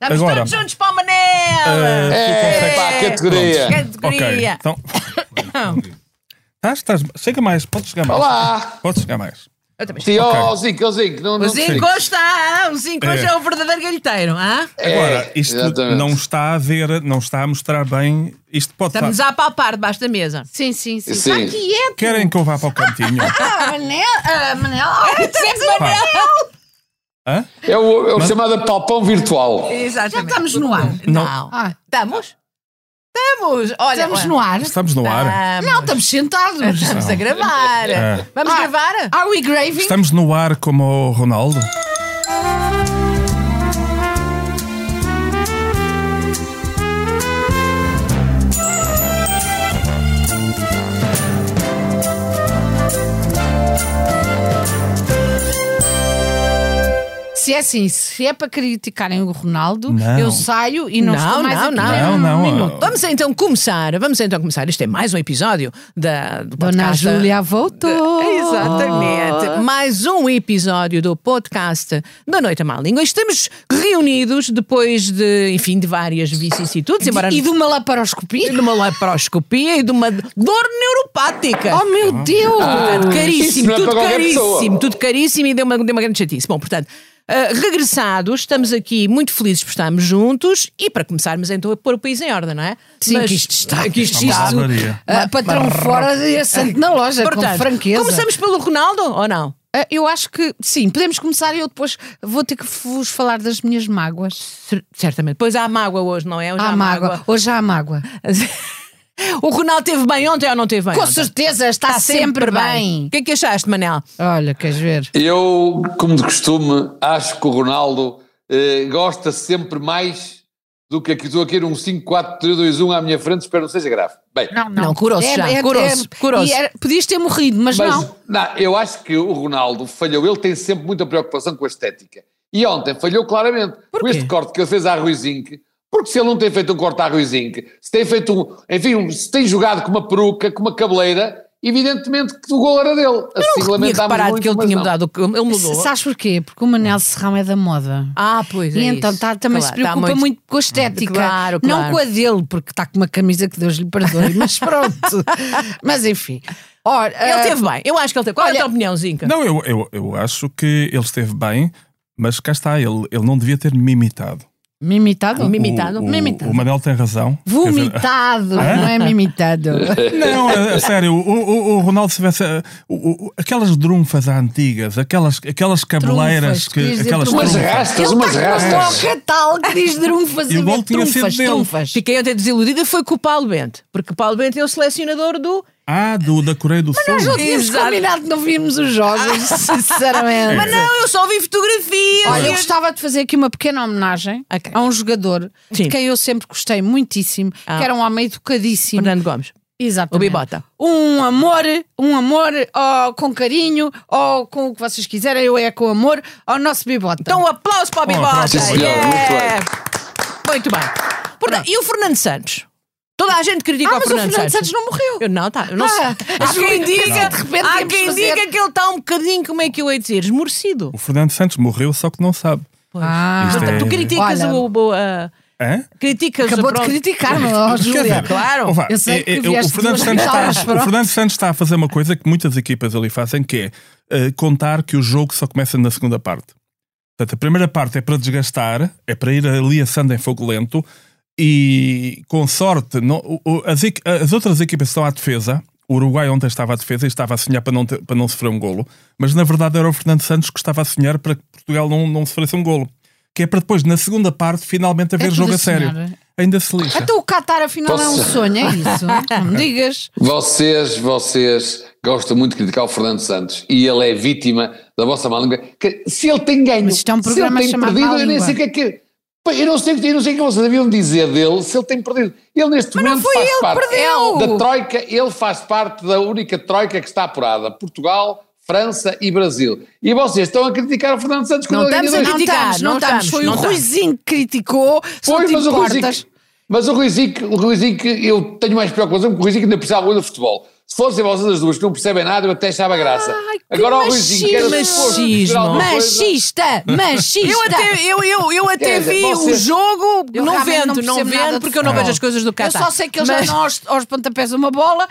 Estamos Agora. todos juntos para o Manel! Eh, É, pá, categoria. Categoria. então. Estás, estás, chega mais, pode chegar mais. Olá. Pode chegar mais. Eu também Sim, Ok. ó, Zinco, ó, Zinco. Não, O não Zinco fiques. está, o Zinco hoje É. é o verdadeiro galheteiro, hã? Agora, isto exatamente. não está a ver, não está a mostrar bem. Isto pode Estamos estar. a apalpar debaixo da mesa. Sim, sim, sim. Sim. Está quieto. Querem que eu vá para o cantinho? Ah, Manel. Ah, Manel. Ah, sempre Pá. Hã? É o, é o chamado apalpão virtual. Exatamente. Já estamos no ar. Não. Ah, Estamos? Estamos! Olha, estamos no ar. Estamos no ar. Estamos. Não, estamos sentados. Estamos a gravar. É. Vamos Ah, gravar? Are we graving? Estamos no ar como o Ronaldo? Se é assim, se é para criticarem o Ronaldo, Não. eu saio e não, Não, estou mais não, aqui não. Não, um não, minuto. Vamos então começar. Vamos então começar. Isto é mais um episódio da, do Dona podcast. Júlia voltou. Exatamente. Mais um episódio do podcast da Noite à Má Língua. Estamos reunidos depois de, enfim, de várias vicissitudes, embora E de uma laparoscopia? de uma laparoscopia e de uma dor neuropática. Oh meu Deus! Portanto, isso caríssimo, é tudo caríssimo, pessoa. tudo caríssimo e deu uma, deu uma grande chatice. Bom, portanto, ah, regressados, estamos aqui muito felizes por estarmos juntos e para começarmos então a pôr o país em ordem, não é? Sim, Mas- que isto está. que isto está. barbaria. Ah, patrão fora e assente na loja, com Portanto, franqueza. começamos pelo Ronaldo ou não? Ah, eu acho que sim, podemos começar e eu depois vou ter que vos falar das minhas mágoas. Cer- Certamente. Pois há mágoa hoje, não é? Hoje Há mágoa. Hoje há mágoa. O Ronaldo teve bem ontem ou não teve bem? Com ontem? certeza, está, sempre, bem. O que é que achaste, Manel? Olha, queres ver? Eu, como de costume, acho que o Ronaldo eh, gosta sempre mais do que aqui. Estou aqui num 5-4-3-2-1 à minha frente, espero que não seja grave. Bem, Não, Não, curou-se já, curou-se, curou-se. e era- podias ter morrido, mas, mas não. não, eu acho que o Ronaldo falhou. Ele tem sempre muita preocupação com a estética. E ontem falhou claramente. Com este corte que ele fez à Ruizinho. Porque se ele não tem feito um corte à Ruizinho, se tem feito um. Enfim, um- se tem jogado com uma peruca, com uma cabeleira, evidentemente que o gol era dele. Assim, Tinha lamentámos reparado muito, que ele tinha não. mudado, o- ele mudou. Sabes porquê? Porque o Manel Serrão é da moda. Ah, pois é E então isso. tá- também Claro, se preocupa tá muito... com a estética. Claro, Não claro. com a dele, porque está com uma camisa que Deus lhe perdoe, mas pronto. mas enfim. Ora, Ele ah, teve bem, eu acho que ele teve. Qual é a olha- tua opinião, Zinca? Não, eu, eu, eu acho que ele esteve bem, mas cá está, ele, ele não devia ter me imitado. Mimitado? Mimitado? O, o, Mimitado. o Manel tem razão. Quer dizer, Vomitado, não é mimitado. Não, a, a sério, o, o, o Ronaldo se tivesse. o- o- aquelas drunfas antigas, aquelas, aquelas cabeleiras, que, aquelas Umas rastas, umas uma rastas. boca tal que diz drunfas E tinha trunfas, trunfas. Fiquei ontem desiludida foi com o Paulo Bento, porque o Paulo Bento é o selecionador do. Ah, do, da Coreia do Sul. Nós não tínhamos Exato. combinado que não víamos os jogos, sinceramente. Mas não, eu só vi fotografias. Olha, eu gostava de fazer aqui uma pequena homenagem Ok. a um jogador Sim. de quem eu sempre gostei muitíssimo, Ah. que era um homem educadíssimo. Fernando Gomes. Exatamente. O Bibota. Um amor, um amor ó, com carinho, ou com o que vocês quiserem, eu é com amor, ao nosso Bibota. Então um aplauso para o Bibota. aplauso. Sim, senhor, Yeah. Muito bem. Portanto, e o Fernando Santos? Toda a gente critica ah, o mas Fernando, o Fernando Santos não morreu. Eu não, tá. Eu não Ah, sei. Há quem que diga, de repente há quem fazer- diga que ele está um bocadinho, como é que eu ia dizer, esmorecido. O Fernando Santos morreu, só que não sabe. Ah, Isto é- Tu criticas Olha, o. o uh, Hã? criticas Acabou de criticar-me, ó, Quer Júlia. claro. Eu sei que é- é- vieste o, Fernando Santos está, o Fernando Santos está a fazer uma coisa que muitas equipas ali fazem, que é eh, contar que o jogo só começa na segunda parte. Portanto, a primeira parte é para desgastar, é para ir ali assando em fogo lento e, com sorte, não- as, as outras equipas estão à defesa. O Uruguai ontem estava à defesa e estava a sonhar para não, ter- para não sofrer um golo, mas na verdade era o Fernando Santos que estava a sonhar para que Portugal não, não sofresse um golo. Que é para depois, na segunda parte, finalmente haver É jogo a sério. sonhar. Ainda se lixa. Então o Qatar afinal é um Posso- sonho, é isso? Não me digas. Vocês, vocês gostam muito de criticar o Fernando Santos e ele é vítima da vossa má língua. Que Se ele tem ganho, Mas isto é um se ele programa tem chamado perdido, eu nem sei o que é que. Eu não sei, eu não sei o que vocês deviam dizer dele se ele tem perdido. Ele neste não momento foi faz ele que parte perdeu. da troika, ele faz parte da única troika que está apurada: Portugal, França e Brasil. E vocês estão a criticar o Fernando Santos Não quando ele estamos a. Não criticar, estamos, não não estamos. estamos, Foi não o. Ruizinho que criticou, Foi, mas o. Ruizinho, mas o Ruizinho, o Ruizinho, eu tenho mais preocupação porque o Ruizinho ainda precisava do futebol. Se fossem vocês as duas que não percebem nada, eu até achava graça. Ai, Agora o Ruizinho, que era machismo. Machista! Machista! Eu até, eu, eu, eu até dizer, vi o vocês- jogo, Eu não vendo, não não, vendo, porque eu não vejo as coisas do Eu Qatar. só sei que eles Mas- já dão aos, aos pontapés uma bola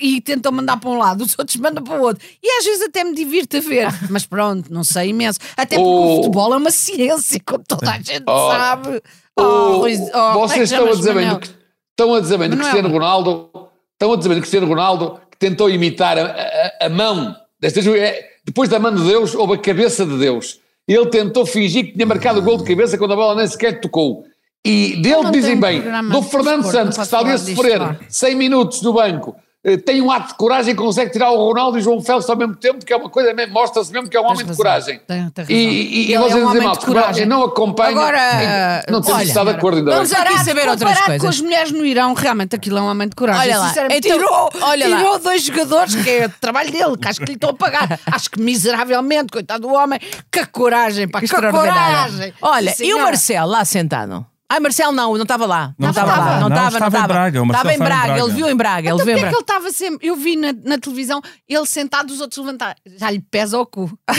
e tentam mandar para um lado, os outros mandam para o outro. E às vezes até me divirto a ver. Mas pronto, não sei imenso. Até porque o Oh. futebol é uma ciência, como toda a gente Oh. sabe. O- Oh, Ruiz- oh, é vocês estão a dizer bem Manel? do, estão a dizer bem do. Cristiano Ronaldo, estão a dizer do Cristiano Ronaldo que tentou imitar a, a- a mão desta é, depois da mão de Deus houve a cabeça de Deus. Ele tentou fingir que tinha marcado o gol de cabeça quando a bola nem sequer tocou. E dele dizem bem, do Fernando Santos, que está ali a sofrer disto, pá. 100 minutos no banco, tem um ato de coragem e consegue tirar o Ronaldo e o João Félix ao mesmo tempo, que é uma coisa, mesmo- mostra-se mesmo que é um homem de coragem. Tem- tem razão. E, é vocês um dizem mal, coragem. eu não acompanho. Agora, não temos olha, estado de acordo ainda Vamos parar saber outras coisas. com as mulheres no Irão. Realmente aquilo é um homem de coragem. Olha lá, Sinceramente, então, tirou, olha lá. tirou dois jogadores, que é o trabalho dele, que acho que lhe estão a pagar. acho que miseravelmente, coitado do homem. Que coragem, pá, que Extraordinária. coragem. Olha, Sim, e o. Marcelo lá sentado? Ai, Marcelo não, não estava lá. Não Não estava lá. Não Não, estava, não estava Braga, Estava em Braga, Braga. ele viu em Braga, ele Então viu em porquê é que Braga. ele estava sempre. Eu vi na, na televisão ele sentado, os outros levantar. Já lhe pesa o cu.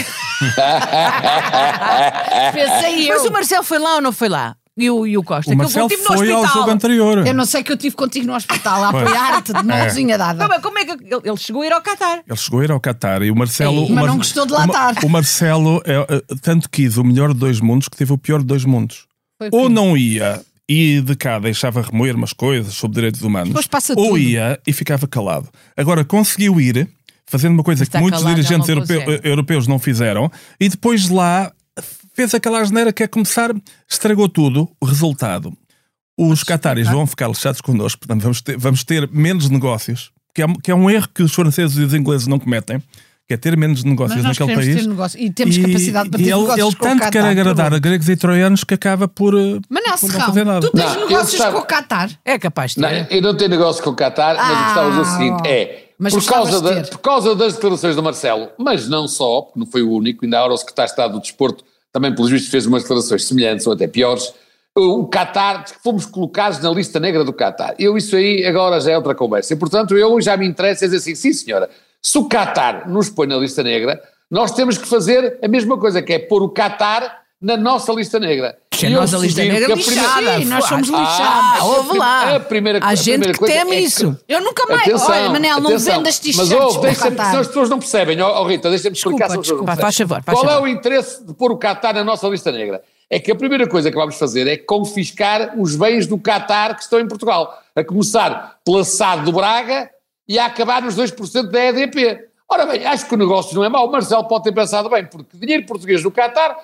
Pensei eu. Mas o Marcelo foi lá ou não foi lá? E o, e o Costa? O Que Marcelo eu tive no foi ao hospital. jogo anterior. Eu não sei que eu tive contigo no hospital a apoiar-te de mãozinha dada. Como é, como é que ele, ele chegou a ir ao Qatar? Ele chegou a ir ao Qatar e o Marcelo. O mas Mar- não gostou de lá estar. O Marcelo é, eh, tanto quis o melhor de dois mundos que teve o pior de dois mundos. Foi Ou não ia e de cá deixava remoer umas coisas sobre direitos humanos. Ou tudo. ia e ficava calado. Agora conseguiu ir, fazendo uma coisa Está que muitos calado, dirigentes europeu- europeus não fizeram, e depois de lá fez aquela asneira que é começar, estragou tudo. O resultado. Os cataris vão ficar lixados connosco, portanto vamos ter, vamos ter menos negócios, que é, que é um erro que os franceses e os ingleses não cometem, que é ter menos negócios Mas nós naquele país. ter negócio e temos capacidade para e ter ele, negócios ele com o tanto Qatar, quer agradar a gregos e troianos que acaba por, eh, por não Serrão, fazer nada. tu tens Não, negócios gostava- com o Qatar? É capaz de Não, ter. eu não tenho negócio com o Qatar, mas Ah, gostava de dizer o seguinte: é mas por causa, da- por causa das declarações do Marcelo, mas não só, porque não foi o único, ainda agora o secretário de Estado do Desporto também, pelos vistos, fez umas declarações semelhantes ou até piores. O Qatar, fomos colocados na lista negra do Qatar. Eu, isso aí agora já é outra conversa. E, portanto, eu já me interessa dizer assim: sim, senhora, se o Qatar nos põe na lista negra, nós temos que fazer a mesma coisa, que é pôr o Qatar na nossa lista negra. Que a E eu nossa lista negra que a primeira- lixada. Sim, nós somos Ah, lixados. ouve lá. A primeira- Há a gente primeira que coisa teme é que- isso. Eu nunca mais. Atenção, Olha, Manel, não atenção. vendas t-shirts Mas ouve, para o deixa-me, Qatar. senão as pessoas não percebem. Ó, ó, Rita, deixa-me explicar Desculpa, desculpa. Faz favor, faz Qual é favor. o interesse de pôr o Qatar na nossa lista negra? É que a primeira coisa que vamos fazer é confiscar os bens do Qatar que estão em Portugal. A começar pela SAD do Braga e a acabar nos 2% da EDP. Ora bem, acho que o negócio não é mau. O Marcelo pode ter pensado bem, porque dinheiro português no Qatar,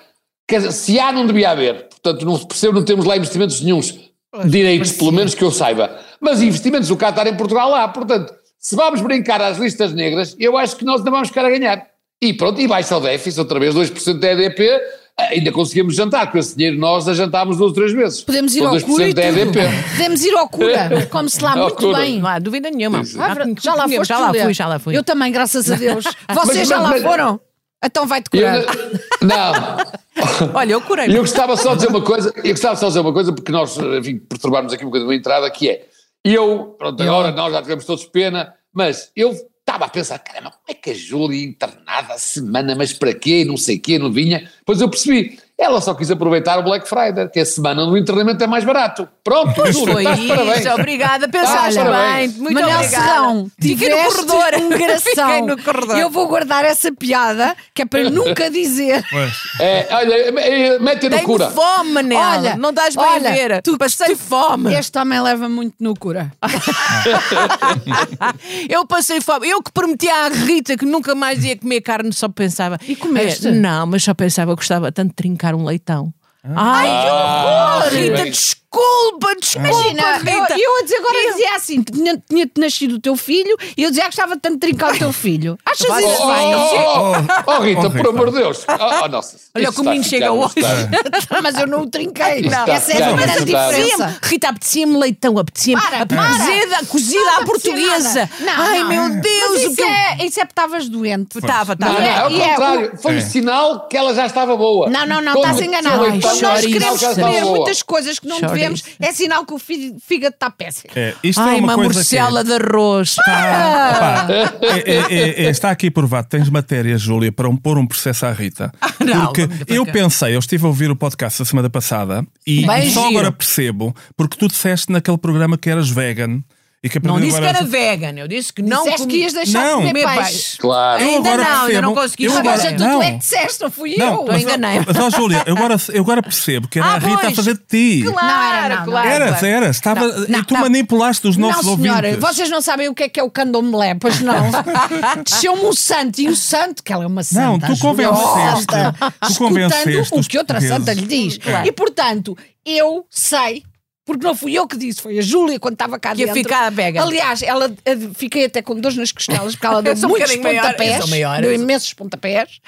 quer dizer, se há, não devia haver. Portanto, não se percebe, não temos lá investimentos nenhuns. Direitos, pelo menos que eu saiba. Mas investimentos do Qatar em Portugal há. Portanto, se vamos brincar às listas negras, eu acho que nós ainda vamos ficar a ganhar. E pronto, e baixa o déficit, outra vez 2% da EDP, ainda conseguimos jantar. Com esse dinheiro nós já jantámos duas ou três vezes. Podemos ir Com ao 2% cura e tudo. Podemos ir ao cura. Come-se lá muito cura. bem. Não há dúvida nenhuma. Ah, já lá foste, Já lá fui, já lá fui. Eu também, graças a Deus. Vocês Mas- já lá mas- foram? Então vai-te Eu curar. não. Olha, eu curei. E eu gostava só de dizer uma coisa, eu gostava só de dizer uma coisa, porque nós, enfim, perturbámos aqui um bocadinho a entrada, que é, eu, pronto, agora nós já tivemos todos pena, mas eu estava a pensar, caramba, como é que a Júlia ia internada a semana, mas para quê, não sei quê, não vinha, pois eu percebi, ela só quis aproveitar o Black Friday, que a semana do internamento é mais barato. Pronto, Pois Júlia, foi estás de parabéns. isso, obrigada, pensaste Olha, bem, parabéns. muito Manel obrigada. Serrão, Fiquei no corredor, um. Fiquei no corredor. Eu vou guardar essa piada, que é para nunca dizer. É, olha, mete no Tenho cura. fome, Manel. Olha, não dás bem olha, a ver. tu- Passei fome. Este homem leva muito no cura. Eu passei fome. Eu que prometi à Rita que nunca mais ia comer carne, só pensava. E comeste? Eh, não, mas só pensava que gostava tanto de trincar um leitão. Ai, que Ah, horror! Rita, bem. Desculpa, desculpa, Imagina, eu, Rita. eu a dizer agora dizia assim: tinha- tinha-te nascido o teu filho e eu dizia que gostava tanto de trincar o teu filho. Achas Vai- isso Oh, bem? oh, oh, oh, Rita, Oh, por amor de Deus. Oh, oh, nossa. Olha, o menino chega ficar hoje. Mas eu não o trinquei. Não. Essa é a grande diferença. Rita, apetecia-me leitão, apetecia-me cozida, cozida à portuguesa. Ai, não. meu Mas Deus, o isso que eu... é, isso é porque estavas doente. Estava, estava. não, é o é contrário. Foi um É. sinal que ela já estava boa. Não, não, não, estás enganado. Nós queremos boa. muitas coisas que não Chorizo. Sabemos, é sinal que o fígado está péssimo. É, isto Ai, é uma, uma morcela que é- de arroz. Pá, é- é- é- é- está aqui provado. Tens matéria, Júlia, para um, pôr um processo à Rita. não, porque eu pensei, eu estive a ouvir o podcast da semana passada e Bem só giro. agora percebo, porque tu disseste naquele programa que eras vegan e que a Não de disse que agora era vegan, eu disse que não Disseste que comi- ias deixar Não. de comer Comer peixe. Claro. Eu Ainda agora não, ainda percebo- não consegui eu chegar agora- Mas aí. tu, não. tu é que disseste, não fui Não, eu. mas, enganei. mas ó, Júlia, eu agora, eu agora percebo que era Ah, a Rita a pois. fazer de ti. Claro, Não era, não, não. claro. Eras. Estava, Não, não, e tu não. manipulaste os nossos não, senhora, ouvintes. vocês não sabem o que é que é o candomblé, pois não. Desceu-me um santo e o santo, que ela é uma santa. Não, tu a Júlia convenceste. Tu escutando convenceste o os que outra portugueses. santa lhe diz. E portanto, eu sei. Porque não fui eu que disse, foi a Júlia quando estava cá Que ia dentro. ficar vegan. Aliás, ela, eh, fiquei até com dores nas costelas, porque ela deu um muitos eu pontapés. maior, deu imensos pontapés.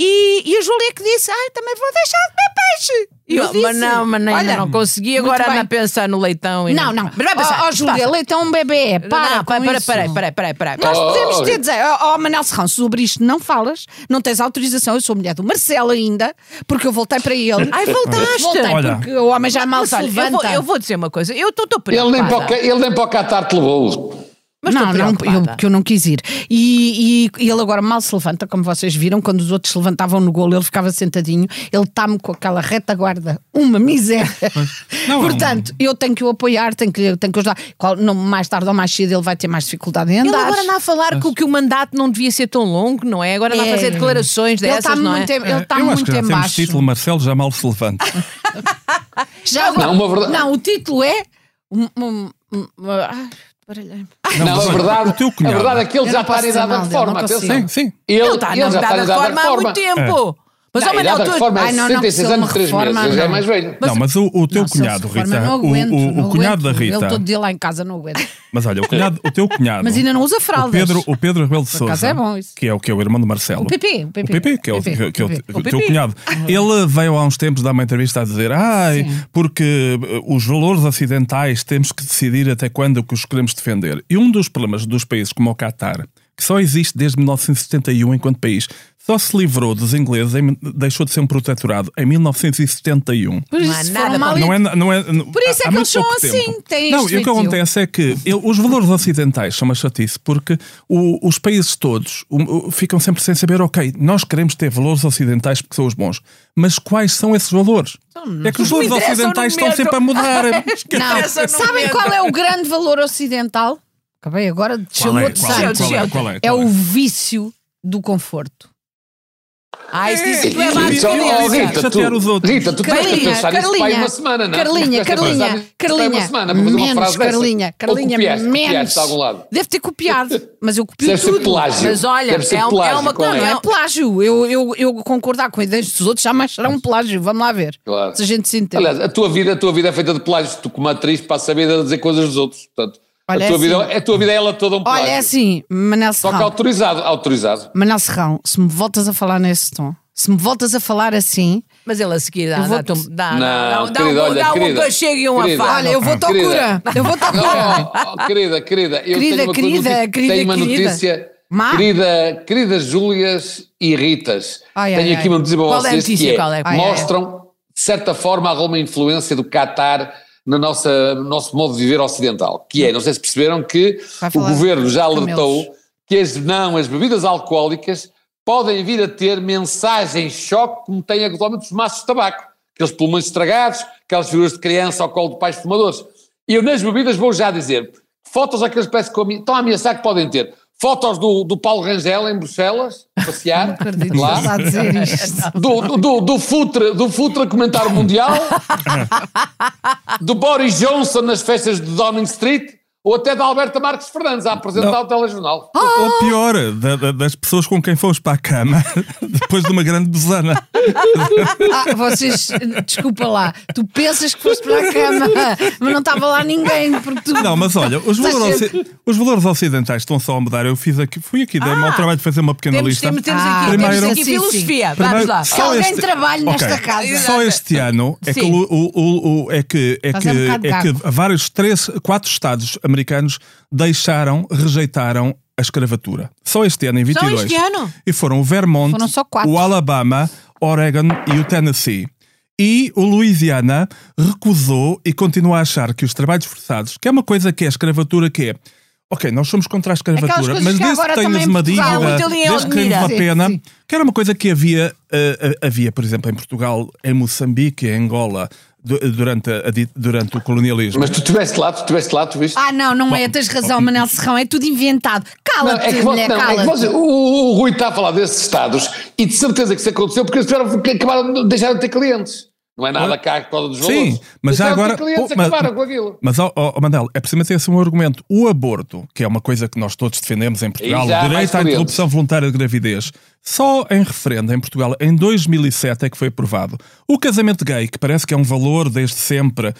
E, e a Júlia que disse, ai, também vou deixar de comer peixe. E eu Não, disse, mas não, mas nem, olha, não consegui. Agora anda a pensar no leitão. E Não, não. Mas vai pensar. Ó, ó, Júlia, passa. leite é um bebê. Para, não, para, para, para, para, para, para. Nós Oh, podemos oh, ter oh. dizer, ó oh, Manel Serrão, sobre isto não falas, não tens autorização, eu sou mulher do Marcelo ainda, porque eu voltei para ele. Ai, voltaste. Voltei Olha. porque o homem já mal se olha, eu, vou, levanta. eu vou dizer uma coisa. Eu estou Ele preocupada. ele nem para o Qatar te levou. Mas não, não, eu, porque eu não quis ir. E, e- e ele agora mal se levanta, como vocês viram, quando os outros se levantavam no golo, ele ficava sentadinho, ele está-me com aquela retaguarda, uma miséria. não, Portanto, eu tenho que o apoiar, tenho que, tenho que ajudar. Qual- não, mais tarde ou mais cedo ele vai ter mais dificuldade em Ele andar. agora anda a falar que, o- que o mandato não devia ser tão longo, não é? Agora anda a É. fazer declarações Ele dessas, está não é? muito, em- ele está acho muito que já em temos baixo. título Marcelo já mal se levanta. Já Não, uma verdade- não, o título é. um- um- um- ai, baralhei-me. Não, mas a olha, verdade, o teu a cunhado- verdade é que ele já não está na dizer idade não consigo. Atenção. Sim, sim. Ele, Ele está ele já idade está na da idade da reforma há muito tempo. Mas, Não, ó, a Manel, da tu- reforma é Ai, não, não, 66 se ele anos me e 3 reforma, meses. Já é não. mais velho. Não, mas o, o teu Não, cunhado, reforma, Rita, o, aguento, o- o cunhado da. Rita. Ele todo dia lá em casa não aguento. Mas olha, o, cunhado, o teu cunhado. Mas ainda não usa o fraldas. Pedro, o Pedro Rebelo de Sousa, é bom isso. que é o que é o irmão do Marcelo. O Pipi, o O Pipi. Pipi, que é o, Pipi, que, é o, Pipi. o teu Pipi. cunhado. Ele veio há uns tempos dar uma entrevista a dizer: Ai, porque eh, os valores ocidentais temos que decidir até quando que os queremos defender. E um dos problemas dos países como o Qatar, que só existe desde 1971 enquanto país, só se livrou dos ingleses, em- deixou de ser um protetorado em 1971. Por Não há isso nada mal para- Não é, não é, Por isso é há que muito eles são assim, têm Não, e o que acontece é que ele- os valores ocidentais são uma chatice porque o- os países todos o- o- ficam sempre sem saber, ok, nós queremos ter valores ocidentais porque são os bons, mas quais são esses valores? É que os valores ocidentais estão sempre a mudar. Não, sabem qual é o grande valor ocidental? Acabei agora de é? outro Qual é? Qual é? Qual é? É Qual é? o vício do conforto. Ah, isso disse que tu é experiência. oh, Rita, Chatear os tu, outros. Rita, tu tens que Carlinha, pensar nisso para Carlinha, uma semana, não? Carlinha, Tu pensar Carlinha, Carlinha, semana para fazer uma menos. Carlinha, Carlinha, copiaste, menos. copiaste algum lado. Deve ter copiado, mas eu copio Deve ser tudo. plágio. Mas olha, Deve ser é um- é plágio, uma coisa- Não é? é plágio. Eu, eu, eu concordar com ideias dos outros jamais será um plágio. Vamos lá ver. Claro. Se a gente se entende. Aliás, a tua vida, a tua vida é feita de plágios. Tu, como atriz, passas a vida a dizer coisas dos outros. Portanto, Olha, a, tua é vida, assim. a tua vida é ela toda um plágio. Olha, é assim, Manel Só que Serrão. autorizado, autorizado. Manel Serrão, se me voltas a falar nesse tom, se me voltas a falar assim, Mas ele a seguir dá, vou- dá, dá, Não, dá, querida, um, olha, dá um querida, cachego e um querida. afago. olha, eu vou-te à querida. cura. Eu vou-te à Não, cura. oh, oh, querida, querida, eu Querida, tenho uma querida, notícia, querida, tenho uma querida. notícia, Má? querida, queridas Júlias e Ritas, Ai, tenho ai, aqui ai. uma notícia para Qual é a vocês notícia? que é? é, ai, ai. mostram, de certa forma, alguma influência do Qatar no nosso, no nosso modo de viver ocidental, que é, não sei se perceberam que o governo já alertou camelos. que as, não, as bebidas alcoólicas podem vir a ter mensagem-choque como têm atualmente os maços de tabaco, aqueles pulmões estragados, aquelas figuras de criança ao colo de pais fumadores. E eu nas bebidas vou já dizer, fotos aqueles parece que estão a ameaçar que podem ter. Fotos do, do Paulo Rangel em Bruxelas, passear, que lá. a dizer isto. Do, do, do, do Futre, do Futre a comentar o Mundial, do Boris Johnson nas festas de Downing Street, ou até da Alberta Marques Fernandes a apresentar Não. o telejornal. Ou pior, da- da- das pessoas com quem fomos para a cama depois de uma grande besana. Ah, vocês, desculpa lá, tu pensas que foste para a cama, mas não estava lá ninguém, porque tu. Não, mas olha, os valores, os valores ocidentais estão só a mudar. Eu fiz aqui, fui aqui, dei-me ao Ah, trabalho de fazer uma pequena Temos, lista. temos, temos Ah, aqui, primeiro- temos aqui Sim, sim. filosofia. Vamos Primeiro, lá. só Que alguém este- trabalhe nesta Ok, casa. Só este ano é que, Sim. o, o- o- o- é que, é que, é um é que vários, três, quatro estados americanos deixaram, rejeitaram a escravatura. Só este ano, em 22. este ano? E foram o Vermont, Foram só o Alabama, Oregon e o Tennessee. E o Louisiana recusou e continua a achar que os trabalhos forçados, que é uma coisa que é a escravatura, que é. Ok, nós somos contra a escravatura, mas desde que tenhas uma dívida, desde que tenhas uma pena, Sim, sim. que era uma coisa que havia, eh, havia, por exemplo, em Portugal, em Moçambique, em Angola, durante, a durante o colonialismo. Mas tu estiveste lá, tu estiveste lá, tu viste? Ah, não, não é, tens razão, Manel Serrão, é tudo inventado. Cala-te, é que, mulher, não, é que você- o, o- o Rui está a falar desses estados e de certeza que isso aconteceu porque eles tiveram, que acabaram de deixar de ter clientes. Não é nada cá por causa dos Sim, valores. mas já Deixaram agora- ter clientes pô, mas- acabaram com aquilo. Mas, ó, ó, Mandel, é preciso ter esse um argumento. O aborto, que é uma coisa que nós todos defendemos em Portugal, o direito à interrupção voluntária de gravidez, só em referendo em Portugal, em 2007 é que foi aprovado. O casamento gay, que parece que é um valor desde sempre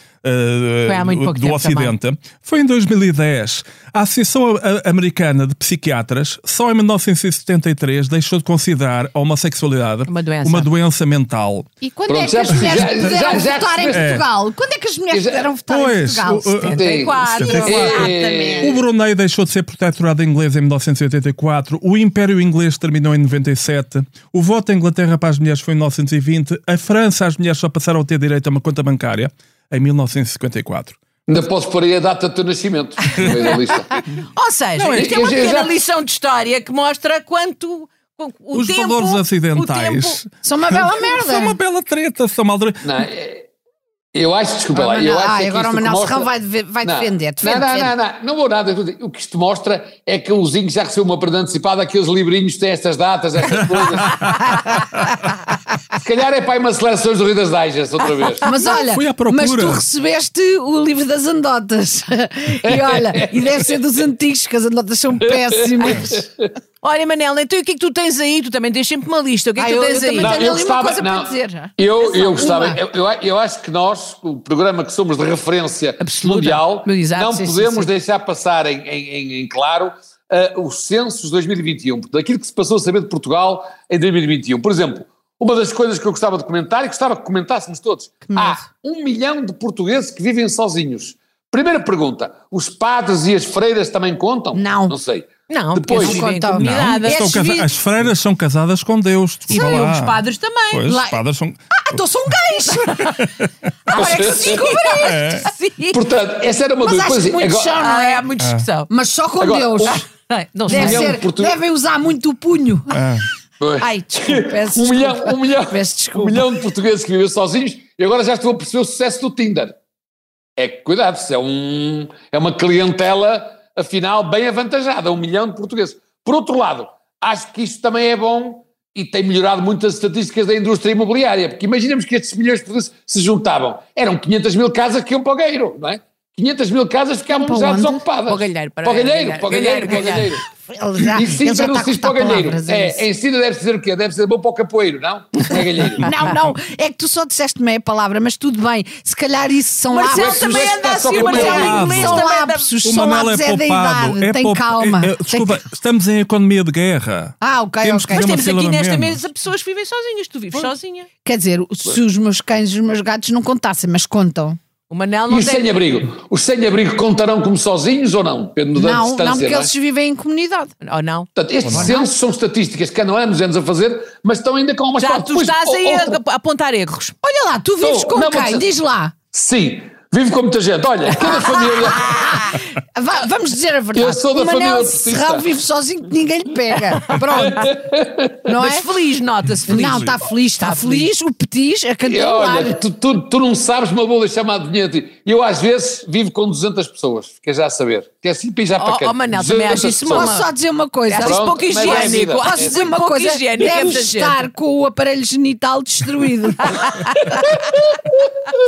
muito do- Ocidente, foi em 2010. A Associação Americana de Psiquiatras, só em 1973, deixou de considerar a homossexualidade Uma doença. uma doença mental. E quando Pronto, é que as mulheres já- puderam já- já votar em. Portugal? Quando é que as mulheres Já- puderam votar em Pois, Portugal? o- o- 74. 74. É. O Brunei deixou de ser protetorado inglês em 1984, o Império Inglês terminou em 97, o voto em Inglaterra para as mulheres foi em 1920, a França as mulheres só passaram a ter direito a uma conta bancária em 1954. Ainda podes pôr aí a data do teu nascimento no meio da lista. Ou seja, Não, isto é eu- uma pequena já- lição de história que mostra quanto o Os tempo, valores o ocidentais tempo- São uma bela merda. são uma bela treta, são mal Não, é- eu acho, desculpa Ah, lá, eu acho ah, é que agora isto o Manel mostra- Serrão vai vai Não, defender, defende, não, não, defende. não, não, não vou nada. O que isto mostra é que o Zinho já recebeu uma prenda antecipada, aqueles livrinhos que têm estas datas, estas coisas. Se calhar é para aí uma seleções do Rio das Daijas, outra vez. Mas olha, mas tu recebeste o livro das anedotas. e olha, e deve ser dos antigos, que as anedotas são péssimas. Olha, Manel, então o que é que tu tens aí? Tu também tens sempre uma lista. O que é que Ah, tu eu- tens eu aí? também Não, tenho eu ali uma gostava, não, dizer. Eu, eu gostava, eu, eu, eu acho que nós, o programa que somos de referência Absoluta. mundial, Exato, não sim, sim, podemos sim. deixar passar em, em- em- em claro uh, os censos de 2021, porque daquilo que se passou a saber de Portugal em 2021. Por exemplo, uma das coisas que eu gostava de comentar e gostava que comentássemos todos: há um milhão de portugueses que vivem sozinhos. Primeira pergunta: os padres e as freiras também contam? Não. Não sei. Não, Depois- Não. É Estes casa- As freiras são casadas com Deus. Sim, lá. os padres também. Pois, Lá- os padres são. Ah, então são gays! Agora é que se descobriste! Sim. Portanto, essa era uma Mas das acho coisas. que muitos Agora- são, não Ah, é? há muita discussão. Mas só com Agora, Deus. um- Não Deve ser, portugueses- devem usar muito o punho. Pois. Ai, desculpa, peço um desculpa. milhão, um milhão, Peço desculpa. um milhão de portugueses que vivem sozinhos e agora já estou a perceber o sucesso do Tinder. É que cuidado, isso é, um, é uma clientela, afinal, bem avantajada, um milhão de portugueses. Por outro lado, acho que isto também é bom e tem melhorado muito as estatísticas da indústria imobiliária, porque imaginemos que estes milhões de portugueses se juntavam. Eram 500 mil casas que iam para o Gueiro, não é? 500 mil casas ficavam Para já onde? desocupadas. Para o Galheiro, para para o o Galheiro, para o Galheiro, para o Galheiro. Ele já, E ele sim, já para está não a se para cortar o galheiro. palavras. é. É, em Sina deve ser o quê? Deve ser bom para o capoeiro, não? Não é galheiro. Não, não, é que tu só disseste meia palavra, mas tudo bem. Se calhar isso são Marcelo lapsos. também anda está só assim, Marcelo inglês São também anda... O são Manel lapsos, é é da poupado. idade. É Tem calma. é- é- Tem desculpa, estamos em economia de guerra. Ah, ok, Temos ok. Mas Uma temos aqui nesta menos. mesa pessoas que vivem sozinhas. Tu vives sozinha. Quer dizer, se os meus cães e os meus gatos não contassem, mas contam. O Manel E não os tem... sem-abrigo? Os sem-abrigo contarão como sozinhos ou não? Depende da Não, distância, não, porque não é? eles vivem em comunidade. Ou não? Portanto, estes censos são estatísticas que andam anos e anos a fazer, mas estão ainda com umas Já tu Depois, estás o- aí a- outra- a apontar erros. Olha lá, tu vives Tô, com não, quem? mas- Diz lá. Sim, vivo com muita gente. Olha, cada família. Va- vamos dizer a verdade. Eu sou da o Manel Serrão vive sozinho que ninguém lhe pega. Pronto. Não Mas é? feliz, nota-se feliz. Não, está feliz, está feliz. O petis a cantarolar. olha, tu, tu, tu não sabes uma boa deixar-me adivinhar-te. Eu às vezes vivo com 200 pessoas, fica já a saber. Que é assim para ir já para Oh, cá. oh, Manel, também acho isso Posso só dizer uma coisa? Achas Pronto, pouco é higiênico. Posso dizer uma pouco coisa? higiênico, é Deve gente. estar com o aparelho genital destruído.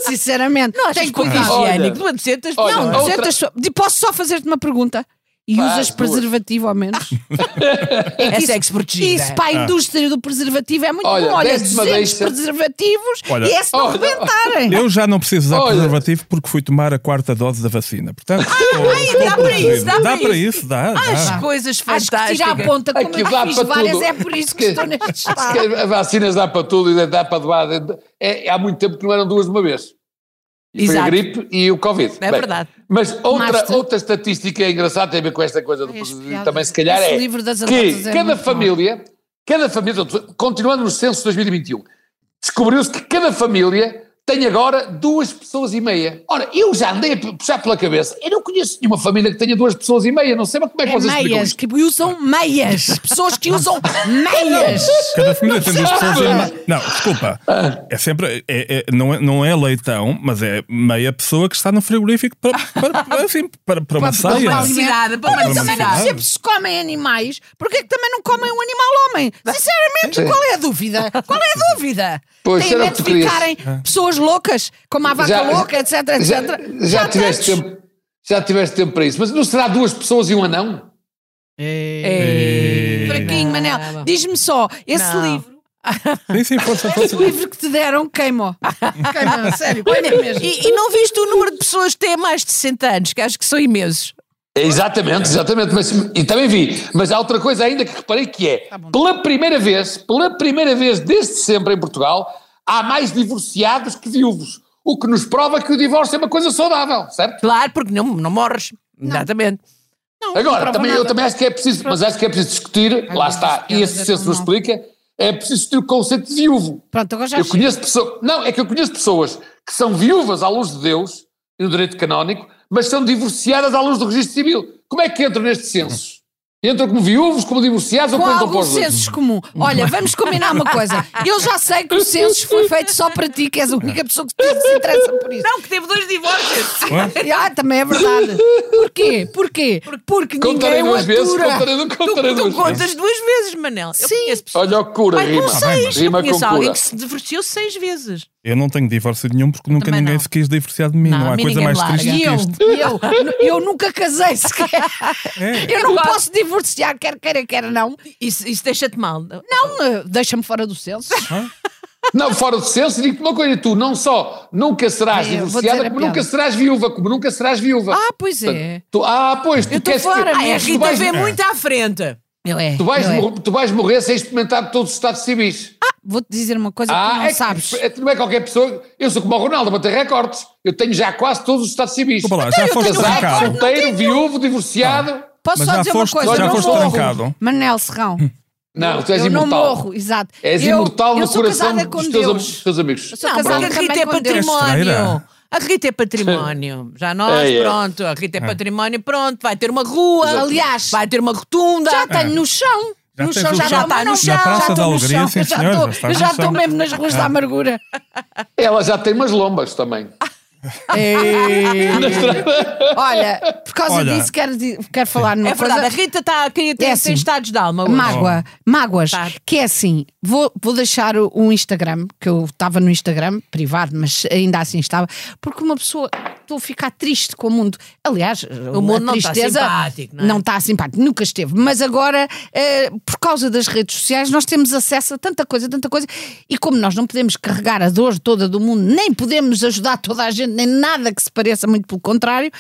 Sinceramente. Não Tem pouco cuidado. higiênico. Olha. Tu acentas... Olha, Não, outra- duzentas pessoas- De- Posso só fazer-te uma pergunta? E Faz, usas preservativo ao menos? É que é que se protegida. Isso para a indústria do preservativo é muito Olha, bom. Olha, deste-me a 200 deixa. preservativos Olha. e é se não Olha, rebentarem. Eu já não preciso usar Olha. preservativo porque fui tomar a quarta dose da vacina. Portanto, estou- estou dá para isso, dá Dá para isso. dá. dá. As coisas Acho que fantásticas. tirar a ponta, como Aquilo eu fiz várias, tudo. é por isso que estou neste estado. As vacinas dá para tudo e dá para doar. É, há muito tempo que não eram duas de uma vez. E Foi a gripe e o Covid. É verdade. Mas outra, outra estatística engraçada tem a ver com esta coisa do piada. também, se calhar, Esse é livro das que é cada muito bom. família, cada família, continuando no censo de 2021, descobriu-se que cada família tem agora duas pessoas e meia. Ora, eu já andei a puxar pela cabeça. Eu não conheço nenhuma família que tenha duas pessoas e meia. Não sei mas como é que É vocês explicam meias, isto. que usam meias. Pessoas que usam meias. Cada família tem duas pessoas. e- Não, desculpa. É sempre. É, é- não, é, não é leitão, mas é meia pessoa que está no frigorífico para, para, para, assim, para, para uma Para- para ceia. para uma Para uma Também não cidade. sempre se comem animais, porque é que também não comem um animal homem? Sinceramente, qual é a dúvida? Qual é a dúvida? Pois, Tem medo de ficarem pessoas loucas, como a vaca louca, etc, etc. Já, já há tiveste tempo, já tiveste tempo para isso. Mas não será duas pessoas e um anão? Ei. Fraquinho, Manel. Diz-me só, esse Não. livro, Sim, sim, força, força. esse livro que te deram, queimou. Queimou, sério, queimou mesmo. E, e não viste o número de pessoas que têm mais de 60 anos, que acho que são imensos. É, Exatamente, exatamente. Mas, e também vi. Mas há outra coisa ainda que reparei que é, pela primeira vez, pela primeira vez desde sempre em Portugal, há mais divorciados que viúvos. O que nos prova que o divórcio é uma coisa saudável, certo? Claro, porque não, não morres. Exatamente. Não, não Agora, prova também, eu também acho que é preciso, mas acho que é preciso discutir, lá Deus, está, e esse senso explica, é preciso discutir o conceito de viúvo. Pronto, agora já Eu conheço pessoas, não, é que eu conheço pessoas que são viúvas à luz de Deus e no direito canónico, mas são divorciadas à luz do registro civil. Como é que entram nestes censos? Entram como viúvos, como divorciados ou Com como para algum senso comum. Olha, vamos combinar uma coisa. Eu já sei que o censo foi feito só para ti, que és a única pessoa que se interessa por isso. Não, que teve dois divórcios. Ah, também é verdade. Porquê? Porquê? Porque Contarei ninguém o duas vezes, atura. contarei, Tu, contarei tu duas contas vezes. duas vezes, Manel. Eu Sim. conheço pessoas. Olha o cura, Ai, rima. com seis. Eu Rima com conheço alguém cura. que se divorciou seis vezes. Eu não tenho divórcio nenhum porque nunca Também ninguém não. se quis divorciar de mim. Não, Não, há coisa mais larga. triste E do que eu, isto. eu, eu nunca casei sequer. É. Eu não posso divorciar, quer queira, quer não. Isso, isso deixa-te mal. Não, eh, deixa-me fora do censo. Não, fora do senso, digo-te uma coisa, tu não só nunca serás É, eu vou divorciada, a como nunca piada. serás viúva, como nunca serás viúva. Ah, pois é. Tu- ah, pois, tu Eu queres fora, que- Ai, a Mas Rita vais- vê muito à frente. Eu é. Tu vais, eu é. tu vais morrer sem experimentar todos os estados civis. Vou-te dizer uma coisa que tu Ah, não é que- sabes. é que não é qualquer pessoa. Eu sou como o Ronaldo, bater recordes. Eu tenho já quase todos os estados civis. Desculpa lá, já eu foste trancado. solteiro, viúvo, divorciado. Posso Mas só já dizer foste, uma coisa? já foste morro. trancado. Manel Serrão. Não, tu és eu imortal. não morro, exato. És eu, imortal eu no sou coração casada dos com teus, am- teus amigos. Eu sou Não, casada porque a Rita é com património. A Rita é património. Já nós, É, é. pronto. A Rita é património, pronto. Vai ter uma rua. Aliás, vai ter uma rotunda. Já tenho no chão. Já no chão, já chão. está no chão. Já estou no chão. sim, já estou- já está já estou mesmo nas ruas da amargura. Ela já tem umas lombas também. Olha, por causa Olha. disso quero, quero falar numa É verdade, coisa. a Rita tá, queria ter, É tem assim, estados de alma hoje. Mágoa, mágoas, Tá. que é assim, vou, vou deixar o o Instagram, que eu estava no Instagram, privado, mas ainda assim estava, porque uma pessoa, estou a ficar triste com o mundo. Aliás, O mundo não está simpático, não é? Não está simpático, nunca esteve. Mas agora, eh, por causa das redes sociais, nós temos acesso a tanta coisa, tanta coisa, e como nós não podemos carregar a dor toda do mundo, nem podemos ajudar toda a gente, nem nada que se pareça, muito pelo contrário,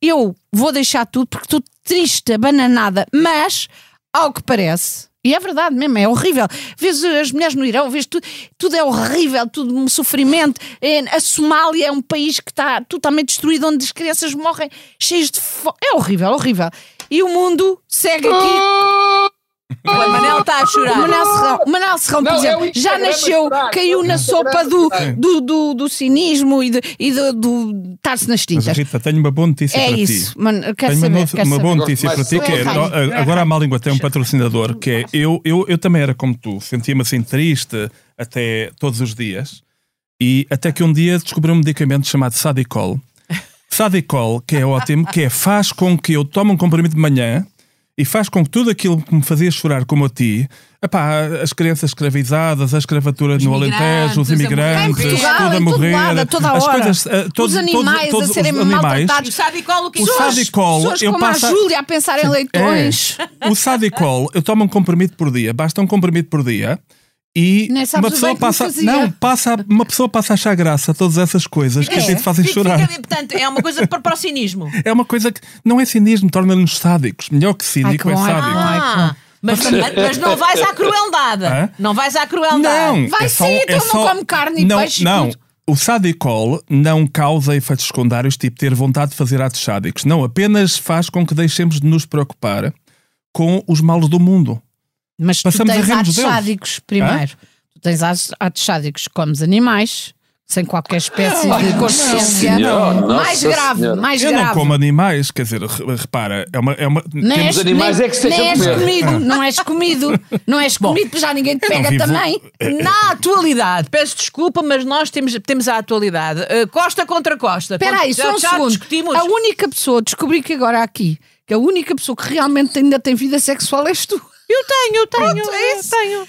eu vou deixar tudo porque estou triste, abananada, mas, ao que parece. E é verdade mesmo, é horrível. Vês as mulheres no Irão, vês tudo, tudo é horrível, tudo um sofrimento. É, A Somália é um país que está totalmente destruído, onde as crianças morrem cheias de fome. É horrível, horrível. E o mundo segue aqui. O Manel está a O chorar. Manel Serrão, o Manel Serrão, por Não, é exemplo, o já Instagram nasceu, caiu na sopa do, É. do, do, do cinismo e, de, e do, do estar-se nas Mas tintas. Rita, tenho uma boa notícia É para isso, ti. mano, quero Tenho uma, saber, quero uma saber. boa notícia para ti, de que é, no- agora a má língua tem um patrocinador, que é, eu, eu, eu também era como tu, sentia-me assim triste até todos os dias, e até que um dia descobri um medicamento chamado Sadicol. Sadicol, que é ótimo, que é, faz com que eu tome um comprimido de manhã, e faz com que tudo aquilo que me fazia chorar como a ti, epá, as crianças escravizadas, a escravatura no Alentejo, os imigrantes morrer. tudo a morrer, lado, a toda as hora. coisas, eh, todos, Os animais todos, a serem os animais, maltratados. O que O? Sadicol, Pessoas eu como passo. a Júlia a pensar em leitões. É. O Sadicol, eu tomo um comprimido por dia, basta um comprimido por dia. E uma pessoa passa, não, passa, uma pessoa passa a achar graça a todas essas coisas que a gente fazem Fica- chorar. fica- portanto, é uma coisa para, para o cinismo. É uma coisa que não é cinismo, torna-nos sádicos. Melhor que Ai, cínico que é ai, que sádico. que bom. Ah, mas, mas não vais à crueldade. Hã? Não vais à crueldade. Não, Vai é só, sim, é então não só- come carne e não, peixe e Não, tudo. o sadicol não causa efeitos secundários, tipo ter vontade de fazer atos sádicos. Não, apenas faz com que deixemos de nos preocupar com os males do mundo. Mas tu Passamos a tens atos deles. sádicos primeiro. Tu Tu tens atos, atos sádicos que comes animais, sem qualquer espécie de consciência. senhor, nossa mais grave, senhora. mais Eu não grave. como animais, quer dizer, re- repara, é uma. É uma Nem temos- és, animais nem, é que se nem és comido, não és comido, não és comido, porque já ninguém te pega vivo- também. Na atualidade, peço desculpa, mas nós temos, temos a atualidade. Uh, costa contra costa. Espera aí, só um já segundo. discutimos. A única pessoa, descobri que agora aqui, que a única pessoa que realmente ainda tem vida sexual és tu. Eu tenho, eu tenho, Pronto, é eu isso. tenho.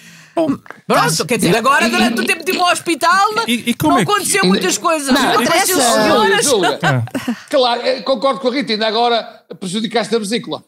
Pronto, quer dizer, agora durante o tempo de ir ao hospital E- e como não é que- aconteceu muitas coisas. Não, aconteceu interessa. Júlia, senhoras. Júlia, Claro, eh, concordo com a Rita, ainda agora prejudicaste a vesícula.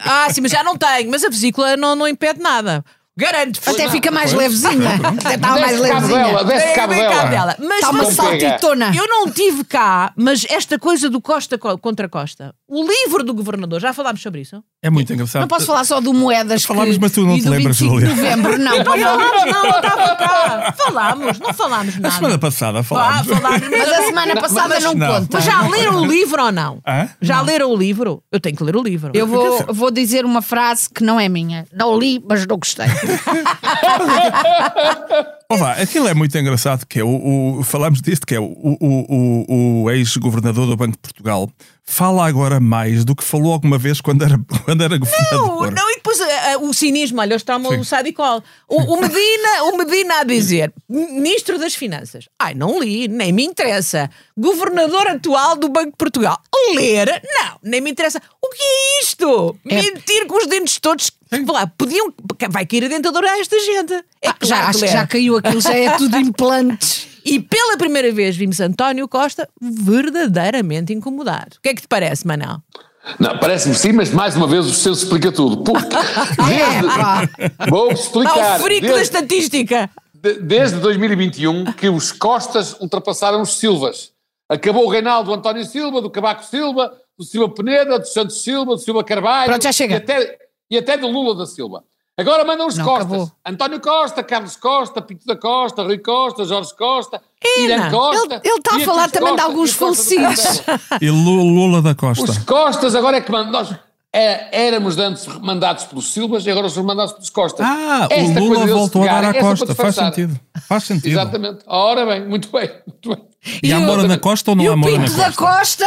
Ah, sim, mas já não tenho. Mas a vesícula não, não impede nada. Garanto. Até não. fica mais levezinha. Até mais Desce cabo dela, levezinha. desce cabo dela. Mas Está uma saltitona. Eu não tive cá, mas esta coisa do Costa co- contra Costa, o livro do governador, já falámos sobre isso? É muito engraçado. Não posso falar só do Moedas. Falámos, que- mas tu não e te do lembras, 25 de Júlia. novembro, não. Não falámos, não, estava cá. Falámos, não falámos A nada. semana passada Ah, falámos. Mas a semana passada não, não. conta. Mas já leram o livro ou não? Hã? Já leram o livro? Eu tenho que ler o livro. Eu vou, vou dizer uma frase que não é minha. Não li, mas não gostei. Olá, aquilo é muito engraçado, que é o, o- falamos disto, que é o, o, o, o ex-governador do Banco de Portugal fala agora mais do que falou alguma vez quando era, quando era Não, governador. não, e depois eh, o cinismo, olha, está o Sadicol. O, o Medina, o Medina a dizer, Ministro das Finanças. Ai, não li, nem me interessa. Governador atual do Banco de Portugal. Ler? Não, nem me interessa. O que é isto? Mentir com os dentes todos. Lá, podiam. Vai cair a dentadura a esta gente. É Ah, já, claro acho que já caiu aquilo, já é tudo implantes. E pela primeira vez vimos António Costa verdadeiramente incomodado. O que é que te parece, Manel? Não, parece-me sim, mas mais uma vez o seu explica tudo. Porque É, desde, vou explicar. o frico da desde, estatística. de- desde 2021 que os Costas ultrapassaram os Silvas. Acabou o reinado do António Silva, do Cabaco Silva, do Silva Peneda, do Santos Silva, do Silva Carvalho. Pronto, já chega. E até, e até do Lula da Silva. Agora mandam os Não, Costas. acabou. António Costa, Carlos Costa, Pinto da Costa, Rui Costa, Jorge Costa, Irã Costa. ele- está a falar também de Costa alguns e Costa do falecidos. E Lu- Lula da Costa. Os Costas agora é que mandam. Nós é, éramos antes mandados pelos Silvas e agora somos mandados pelos Costas. Ah, Esta o Lula voltou a dar à essa Costa. Faz sentido. Faz sentido. Exatamente. Ora bem, muito bem. Muito bem. E há Moura na Costa ou não E há o Moura na Pinto da Costa?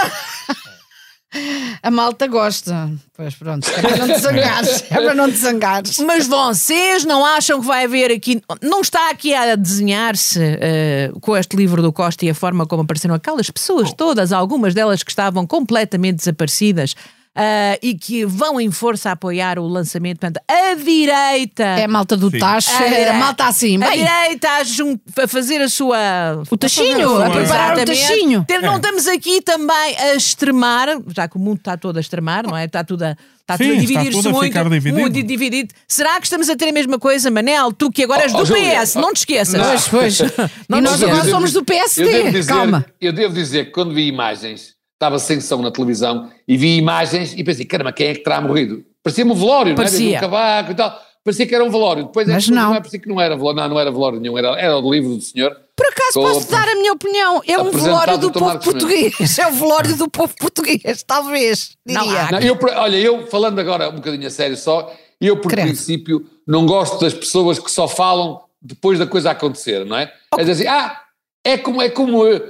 A malta gosta. Pois pronto, é para não te zangares. É para não te zangares. Mas vocês não acham que vai haver aqui. Não está aqui a desenhar-se eh, com este livro do Costa e a forma como apareceram aquelas pessoas todas, algumas delas que estavam completamente desaparecidas. Ah, e que vão em força a apoiar o lançamento. Portanto, a direita. É a malta do tacho, a, é a malta assim. a Bem, direita a, jun- a fazer a sua. o tachinho, a preparar o tachinho. Ter- Não estamos aqui também a extremar, já que o mundo está todo a extremar, não é? Está tudo a, está tudo Sim, a está dividir-se tudo a muito, ficar dividido. muito dividido. Será que estamos a ter a mesma coisa, Manel? Tu que agora és Oh, do oh, PS, oh, não te esqueças. não. Pois, pois. E nós agora somos do Eu PSD. dizer, Calma. Eu devo dizer que quando vi imagens, estava sem som na televisão, e vi imagens e pensei, caramba, quem é que terá morrido? Parecia-me um velório, Parecia. não é? Um cavaco e tal. Parecia que era um velório. Depois é Mas que não. é, parecia que não era velório. Não, não era velório nenhum, era, era o livro do senhor. Por acaso posso dar a minha opinião? É um velório do povo português. É o velório do povo português, talvez. Não Diria. há. Não, eu, olha, eu falando agora um bocadinho a sério só, eu por princípio não gosto das pessoas que só falam depois da coisa acontecer, não é? É dizer assim, ah, é como, é como, eh,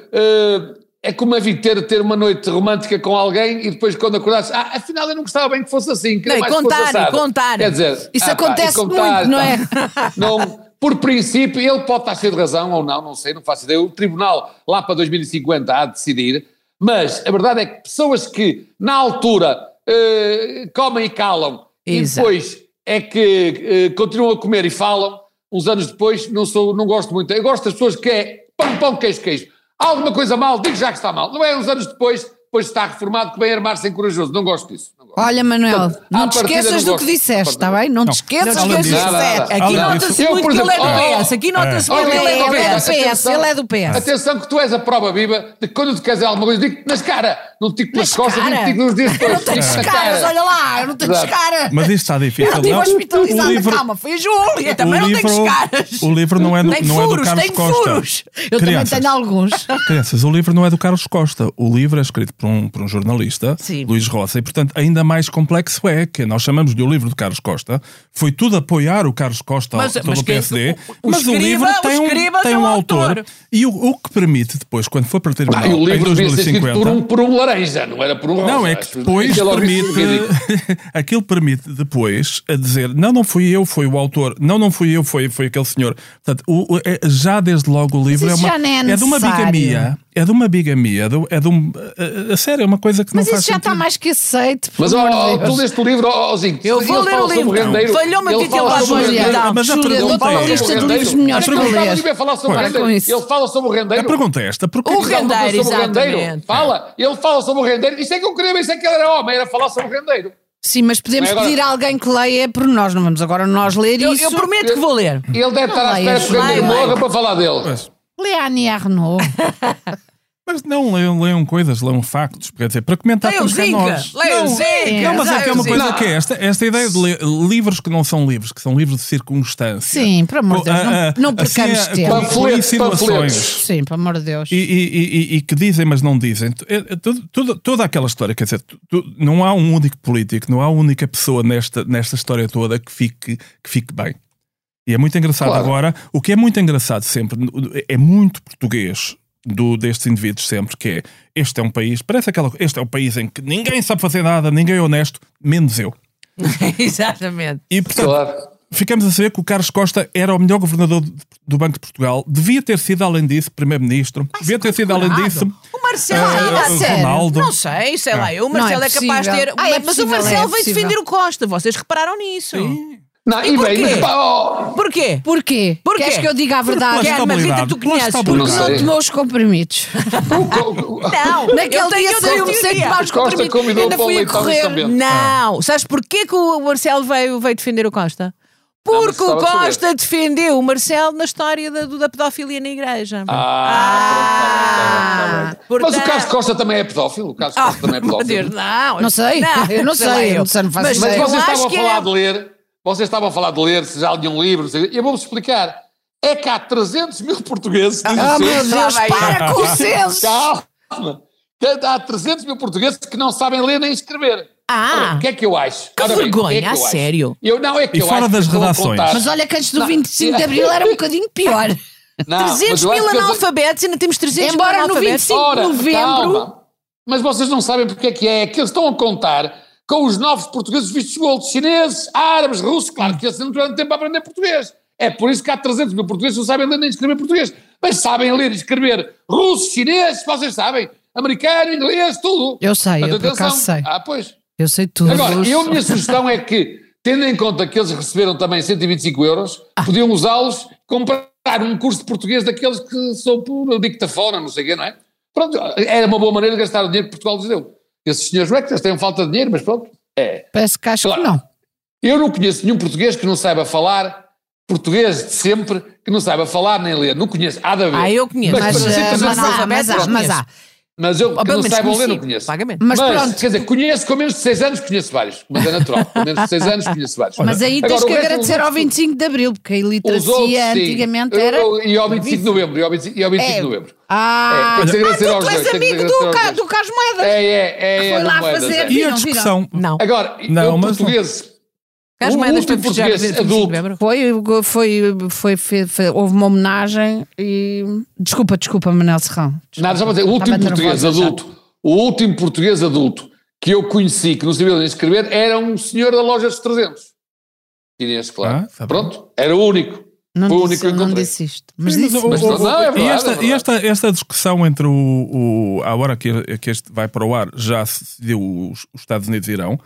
é como a vir ter, ter uma noite romântica com alguém e depois quando acordasse, ah, afinal eu não gostava bem que fosse assim, queria Não, mais que fosse contar, assado. contar. Quer dizer, Isso ah, pá, acontece e contar, muito, não é? pá. Não, por princípio, ele pode estar cheio de razão ou não, não sei, não faço ideia. O tribunal lá para 2050 há de decidir, mas a verdade é que pessoas que na altura eh, comem e calam Exato. e depois é que eh, continuam a comer e falam, uns anos depois, não, sou, não gosto muito. Eu gosto das pessoas que é pão, pão, queijo, queijo. Alguma coisa mal, digo já que está mal. Não é uns anos depois, depois está reformado, que vem armar-se em corajoso. Não gosto disso. Não gosto. Olha, Manuel, Portanto, não te esqueças não do que disseste, está bem? Não te esqueças Não, do que disseste. Aqui nota-se muito que ele é do oh, PS. Aqui nota-se oh, muito que ele é oh, do oh, Ele é do PS. oh, PS, ele é do PS. Atenção que tu és a prova viva de que quando tu queres alguma coisa, digo nas caras, não te digo pelas Nas costas, te digo nos dias Eu não tenho caras, caras. olha lá, eu não tenho Exato. cara. Mas isto está difícil. Eu estive não? hospitalizada, livro, calma, foi a Júlia. Eu também não livro, tenho caras. O livro não é do, Tem não é do furos, Carlos tem Costa. furos. Eu Crianças. também tenho alguns. Crianças, o livro não é do Carlos Costa. O livro é escrito por um, por um jornalista, Sim. Luís Roça, e portanto ainda mais complexo é que nós chamamos de o livro de Carlos Costa, foi tudo apoiar o Carlos Costa Mas- todo mas o quem- PSD, o- o mas o escriba- livro o tem um, tem tem um autor. autor. E o, o que permite depois, quando for para terminar Ah, o em livro devia ser escrito 2050... por um, por um laranja, não era por um rosa. Não, é que depois é logo permite. aquilo permite depois a dizer: não, não fui eu, foi o autor, não, não fui eu, foi, foi aquele senhor. Portanto, o- o- é- já desde logo o livro é, uma, já não é de uma bigamia. É de uma bigamia, é de, é de um. A, a sério, é uma coisa que Mas não faz isso já está mais que aceito. Mas amor ó, de ó, Deus. tu leste o livro, ó, Zinho. Eu vou ler o livro. Falhou-me a ele título fala da sobre o Júlia. rendeiro. Não, Mas a pergunta é- lista de livros melhores Mas para não estava ler. a. Ele fala sobre o rendeiro. A pergunta é esta: porque O rendeiro, sobre o rendeiro. exatamente. Fala, ele fala sobre o rendeiro. Isso é que eu queria isso é que ele era homem, era falar sobre o rendeiro. Sim, mas podemos Agora- pedir a alguém que leia por nós, não vamos agora nós ler Eu, isso. eu prometo que vou ler. Ele deve estar à leia, espera que o rendeiro leia. morra para falar dele. Mas, Lê a Annie Arnaud. mas não leiam, leiam coisas, leiam factos, quer dizer, para comentar Leia o temos que é Zinca. nós. Leia o Não. Não, mas é que é uma coisa Zinca. que é esta, esta ideia de ler livros que não são livros, que são livros de circunstância. Sim, por amor de Deus, Ah, não, ah, não percamos assim, é, tempo. Panfletos, panfletos. Sim, pelo amor de Deus. E, e- e- e que dizem, mas não dizem. É- é tudo- tudo- toda aquela história, quer dizer, não há um único político, não há uma única pessoa nesta, nesta história toda que fique, que fique bem. E é muito engraçado Claro. agora. O que é muito engraçado sempre, é muito português do, destes indivíduos sempre, que é este é um país, parece aquela este é um país em que ninguém sabe fazer nada, ninguém é honesto, menos eu. Exatamente. E portanto, Claro. ficamos a saber que o Carlos Costa era o melhor governador do Banco de Portugal, devia ter sido, além disso, primeiro-ministro, devia ter sido, além disso, O Marcelo, ah, ah, o? Ronaldo. não sei, sei lá, eu, o Não Marcelo é é, capaz de ter. Ah, é mas possível, o Marcelo é veio defender o Costa, vocês repararam nisso. Não, E e porquê? bem, mas pá, ó, Porquê? Porquê? Porquê? Queres que eu diga a verdade? Pela Que é uma Rita tu conheces. Não estabilidade. Não sei. tomou os comprimidos. Não, Naquele eu dia outra saiu-me sem tomar os Costa comprimidos. Ainda fui a correr. também. Não, sabes porquê que o Marcelo veio, veio defender o Costa? Porque Não, o Costa defendeu o Marcelo na história da, da pedofilia na igreja. Ah, pronto, tá bem, tá bem. Mas o Carlos Costa também é pedófilo? O Carlos Ah, Costa também é pedófilo? Deus, não. Não sei, eu não sei eu. eu não sei, não Mas, Mas eu vocês estavam a falar é- de ler, vocês estavam a falar de ler, se já liam um livro, eu vou-vos explicar. É que há 300 mil portugueses Ah, meu Deus, para com o senso. Calma! Há 300 mil portugueses que não sabem ler nem escrever. Ah. O que é que eu acho? Que Ora bem, o que é vergonha, que a acho? sério. Eu, não, é que E eu fora acho das redações? contar- Mas olha que antes do Não. 25 de Abril era um bocadinho pior. Não, mas 300 eu acho mil analfabetos, ainda temos 300 Embora mil no analfabetos. 25 Ora, de novembro. calma. Mas vocês não sabem porque é que é. É que eles estão a contar com os novos portugueses vistos gold, chineses, árabes, russos. Claro que eles não tiveram tempo para aprender português. É por isso que há 300 mil portugueses que não sabem ler nem escrever português. Mas sabem ler e escrever russo, chinês, vocês sabem. Americano, inglês, tudo. Eu sei, eu por acaso sei. Ah, pois. Eu sei tudo. Agora, eu, a minha sugestão é que, tendo em conta que eles receberam também 125 euros, Ah. podiam usá-los comprar um curso de português daqueles que são por dictafona, não sei o quê, não é? Pronto, era uma boa maneira de gastar o dinheiro que Portugal lhes deu. Esses senhores, não é que eles têm falta de dinheiro, mas pronto, é. Parece que acho que Claro. não. Eu não conheço nenhum português que não saiba falar português de sempre, que não saiba falar nem ler. Não conheço, há de haver. Ah, eu conheço. Mas, Mas, mas, há, mas analfabetos, há, mas conheço. há. Mas eu Ou que pelo não saibam ler, não conheço. vagamente. Mas Mas, pronto. quer dizer, conheço com menos de 6 anos, conheço vários, mas é natural. Com menos de 6 anos, conheço vários. Mas aí Agora, tens que agradecer ao outros- 25 de Abril, porque a outros, iliteracia antigamente era. eu- E ao 25 de novembro, e ao 25, e ao 25 de É. novembro. Ah, É, ah, tu, tu és amigo do, Ca- do Carlos Moedas. É, é, é. é Foi lá Moedas, fazer é. E a discussão. Não. Agora, Não, eu mas- português, O Moedas último foi festejar o português 25 de adulto. Foi, foi, foi, foi, foi- houve uma homenagem e. Desculpa, desculpa, Manel Serrão. nada, só para dizer, o último Estava português adulto, o último português adulto que eu conheci, que não sabia nem escrever, era um senhor da loja dos 300. Inês, claro. Ah. Pronto, era o único. Não, Foi o disse, único que eu não disse isto. Mas Sim, disse. não, é e esta, é verdade. e esta, esta discussão entre o, o a hora que, que este vai para o ar já se deu os, os Estados Unidos e Irão,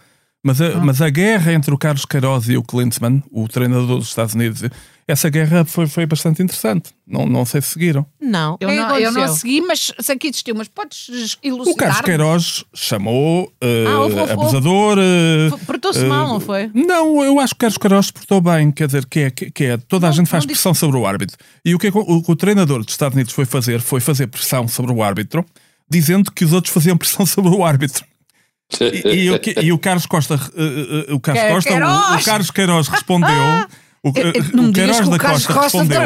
mas a, mas a guerra entre o Carlos Queiroz e o Klinsmann, o treinador dos Estados Unidos, essa guerra foi, foi bastante interessante. Não, não sei se seguiram. Não. Eu O que não, eu não segui, mas sei que existiu. Mas podes O Carlos? Queiroz chamou eh, Ah, houve, houve, abusador. F- Portou-se mal, não foi? Não, eu acho que Carlos Queiroz portou bem, quer dizer, que é, que, é toda a gente faz disse- pressão sobre o árbitro. E o que, é que o, o que o treinador dos Estados Unidos foi fazer foi fazer pressão sobre o árbitro, dizendo que os outros faziam pressão sobre o árbitro. E, e o, e o Carlos Costa, eh, eh, o Carlos Costa, o, o Carlos Queiroz respondeu. O, eh, o Queiroz da Costa, Costa respondeu.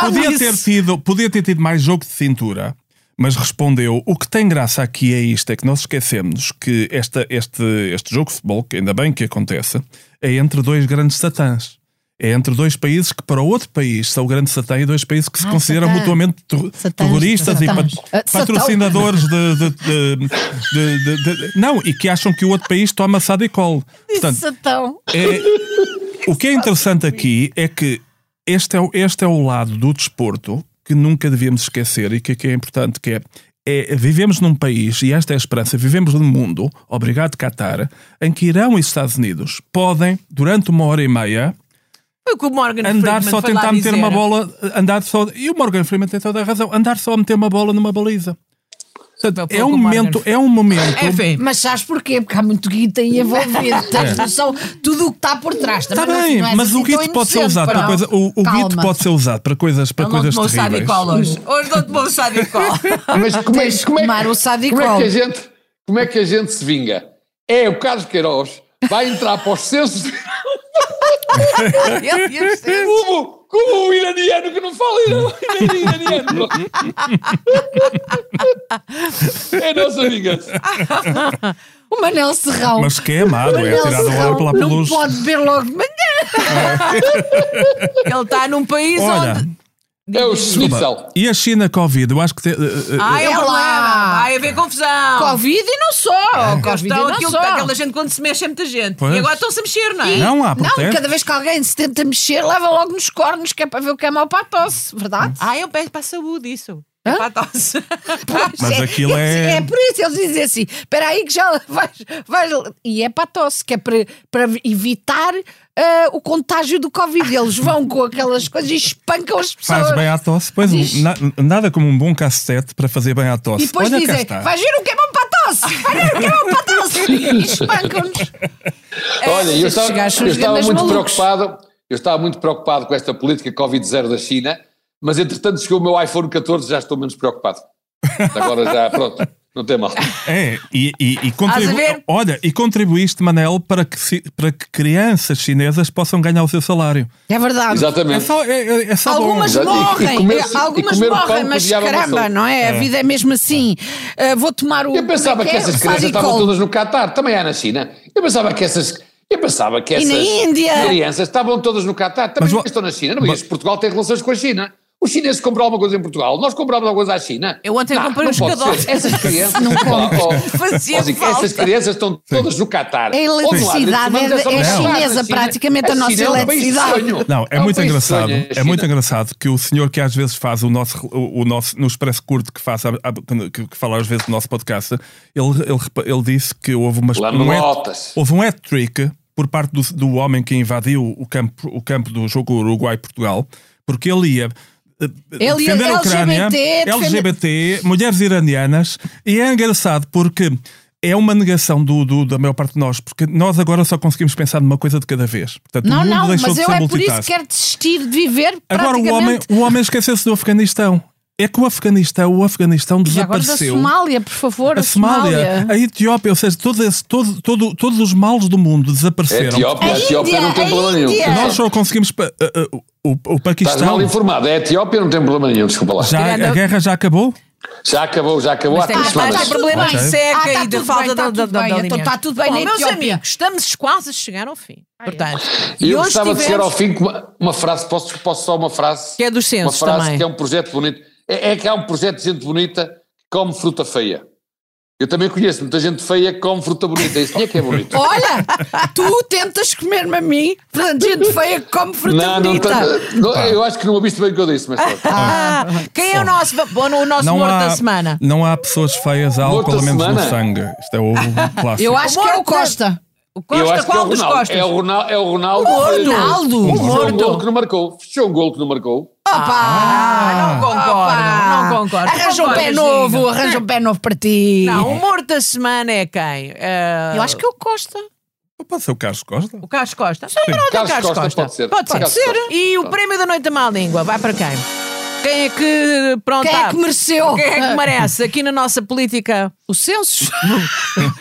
Podia ter, tido, podia ter tido mais jogo de cintura, Mas respondeu: o que tem graça aqui é isto: é que nós esquecemos que esta, este, este jogo de futebol, que ainda bem que acontece, é entre dois grandes satãs. É entre dois países que, para o outro país, são o grande satã e dois países que se Ah, consideram satã. mutuamente terroristas satãs. e Ah, patrocinadores de, de- de- de- Não, e que acham que o outro país toma Sadicol. Portanto, Satão. é, o que é interessante aqui é que este é, o- este é o lado do desporto que nunca devíamos esquecer e que, que é importante, que é, é, vivemos num país, e esta é a esperança, vivemos num mundo, obrigado Qatar, em que Irão e Estados Unidos podem, durante uma hora e meia, o que o Morgan andar Freeman só tentar meter dizer. uma bola, andar só, e o Morgan Freeman tem toda a razão, andar só a meter uma bola numa baliza. Portanto, é o um momento, é um momento. Enfim, Mas sabes porquê? Porque há muito guita aí envolvido. Tens noção tudo o que está por trás. Está Também não- bem, não és mas assim o guito pode ser usado para não. coisa, o, o guito pode ser usado para coisas, para não coisas tomou o terríveis. Sadicol hoje. Hoje não tomou o Sadicol. Mas como é, como é, tomar o Sadicol. como é que a gente, como é que a gente se vinga? É o Carlos Queiroz vai entrar para os censos como, como o iraniano que não fala ira- iraniano. é a nossa vingança. O Manel Serrão. Mas que é amado, é tirado Serrão lá pela Não pode beber logo de manhã. Ele está num país Olha, onde. É o Schnitzel. e a China Covid, eu acho que. te- eh, eh, Ah, é um É lá. problema. Vai haver confusão. Covid e não só. Covid e Então, não aquilo, só. aquela gente quando se mexe é muita gente. Pois. E agora estão-se a mexer, não é? Não há Não, protesto. cada vez que alguém se tenta mexer, leva logo nos cornos, que é para ver o que é mau para a tosse, verdade? Ah, eu peço para a saúde isso. É Hã? para a tosse. Mas aquilo é- É por isso eles dizem assim: espera aí que já vais, vais. E é para a tosse, que é para, para evitar ah, o contágio do Covid. Eles vão com aquelas coisas e espancam as pessoas. Faz bem à tosse. Pois, Diz. na- nada como um bom cassete para fazer bem à tosse. E depois Olha dizem: vais ver o que é bom para a tosse! Vai ver o que é bom para a tosse! E espancam-nos. Olha, eu estes estava, eu estava muito malucos. preocupado. Eu estava muito preocupado com esta política Covid-0 da China, mas entretanto chegou o meu iPhone 14 já estou menos preocupado. Agora já, pronto, não tem mal. É, e, e, e contribu-? Olha, e contribuíste, Manel, para que, para que crianças chinesas possam ganhar o seu salário. É verdade. É Exatamente. só, é, é- é só Algumas bom. E- e morrem, algumas e comer pão morrem, que mas caramba, não é? A vida é mesmo assim. Ah, vou tomar o. Eu pensava é que é? essas crianças estavam todas no Catar, também há na China. Eu pensava que essas. Eu pensava que E essas na Índia? crianças estavam todas no Catar, também Mas estão na China. Não, mas Portugal tem relações com a China. Os chineses compram alguma coisa em Portugal, nós compramos alguma coisa à China. Eu ontem Não, comprei não uns pode cadotes. ser. Essas crianças Não Oh, oh, falta. Essas crianças estão todas no Catar. A eletricidade é- é chinesa, praticamente a nossa China é um eletricidade. Não, é, um muito engraçado. É muito engraçado que o senhor que às vezes faz o nosso o, o nosso no expresso curto que faz a- a- que, que fala às vezes do nosso podcast, ele, ele, ele disse que houve uma um hat- houve um hat-trick por parte do, do homem que invadiu o campo, o campo do jogo Uruguai-Portugal, porque Ele ia defender a Ucrânia, LGBT, LGBT, mulheres iranianas, e é engraçado porque é uma negação do, do- da maior parte de nós, porque nós agora só conseguimos pensar numa coisa de cada vez. Portanto, Não, o mundo não, deixou mas de eu é por isso que quero desistir de viver. Agora o homem, o homem esqueceu-se do Afeganistão. É que o Afeganistão, o Afeganistão E agora da desapareceu. Somália, por favor. a Somália, a Etiópia, ou seja, todo esse- todo, todo, todos os males do mundo A desapareceram. Etiópia, a A Etiópia não tem Índia, problema a nenhum. Nós só conseguimos. pa- uh, uh, o, o Estás Paquistão. mal informado. A Etiópia não tem problema nenhum, desculpa lá. Já, a guerra já acabou? Já acabou, já acabou há Mas tem três que estar semanas. o problema de seca Ah, tá e tudo falta bem, tá da, da então linha. tá tudo bem Bom, meus Etiópia. amigos, estamos quase a chegar ao fim. Portanto, E eu gostava de chegar ao fim com uma, uma frase, posso, posso só uma frase? Que é dos Uma censos frase também. que é um projeto bonito. É, é que há um projeto de gente bonita que come fruta feia. Eu também conheço muita gente feia que come fruta bonita. Isso tinha que é bonito. Olha, tu tentas comer-me a mim, portanto, gente feia que come fruta Não, não, bonita. tá- não, eu acho que não ouviste bem o que eu disse, mas pronto. Ah, quem é o nosso, bom, o nosso Não morto há, da semana? não há pessoas feias, há álcool elementos no sangue. Isto é o clássico. Eu acho que é o Costa. O eu Costa, acho que é qual o dos Ronaldo. Costas? É o Ronaldo. É o Ronaldo. O Ronaldo. O um Gordo. gol que não marcou. Fechou um gol que não marcou. Ah, não concordo, Opa! não concordo. Arranja um pé novo, arranja um pé novo para ti. Não, o morto da semana é quem? Eh, Eu acho que é o Costa. Pode ser o Carlos Costa? O Carlos Costa. Sim, pronto, é o Carlos Carlos Costa Costa. pode ser. Pode Carlos ser. Costa. E o prémio da noite da má língua vai para quem? Quem é que. Pronto, Quem é tá. que mereceu? Quem é que merece aqui na nossa política? O censo?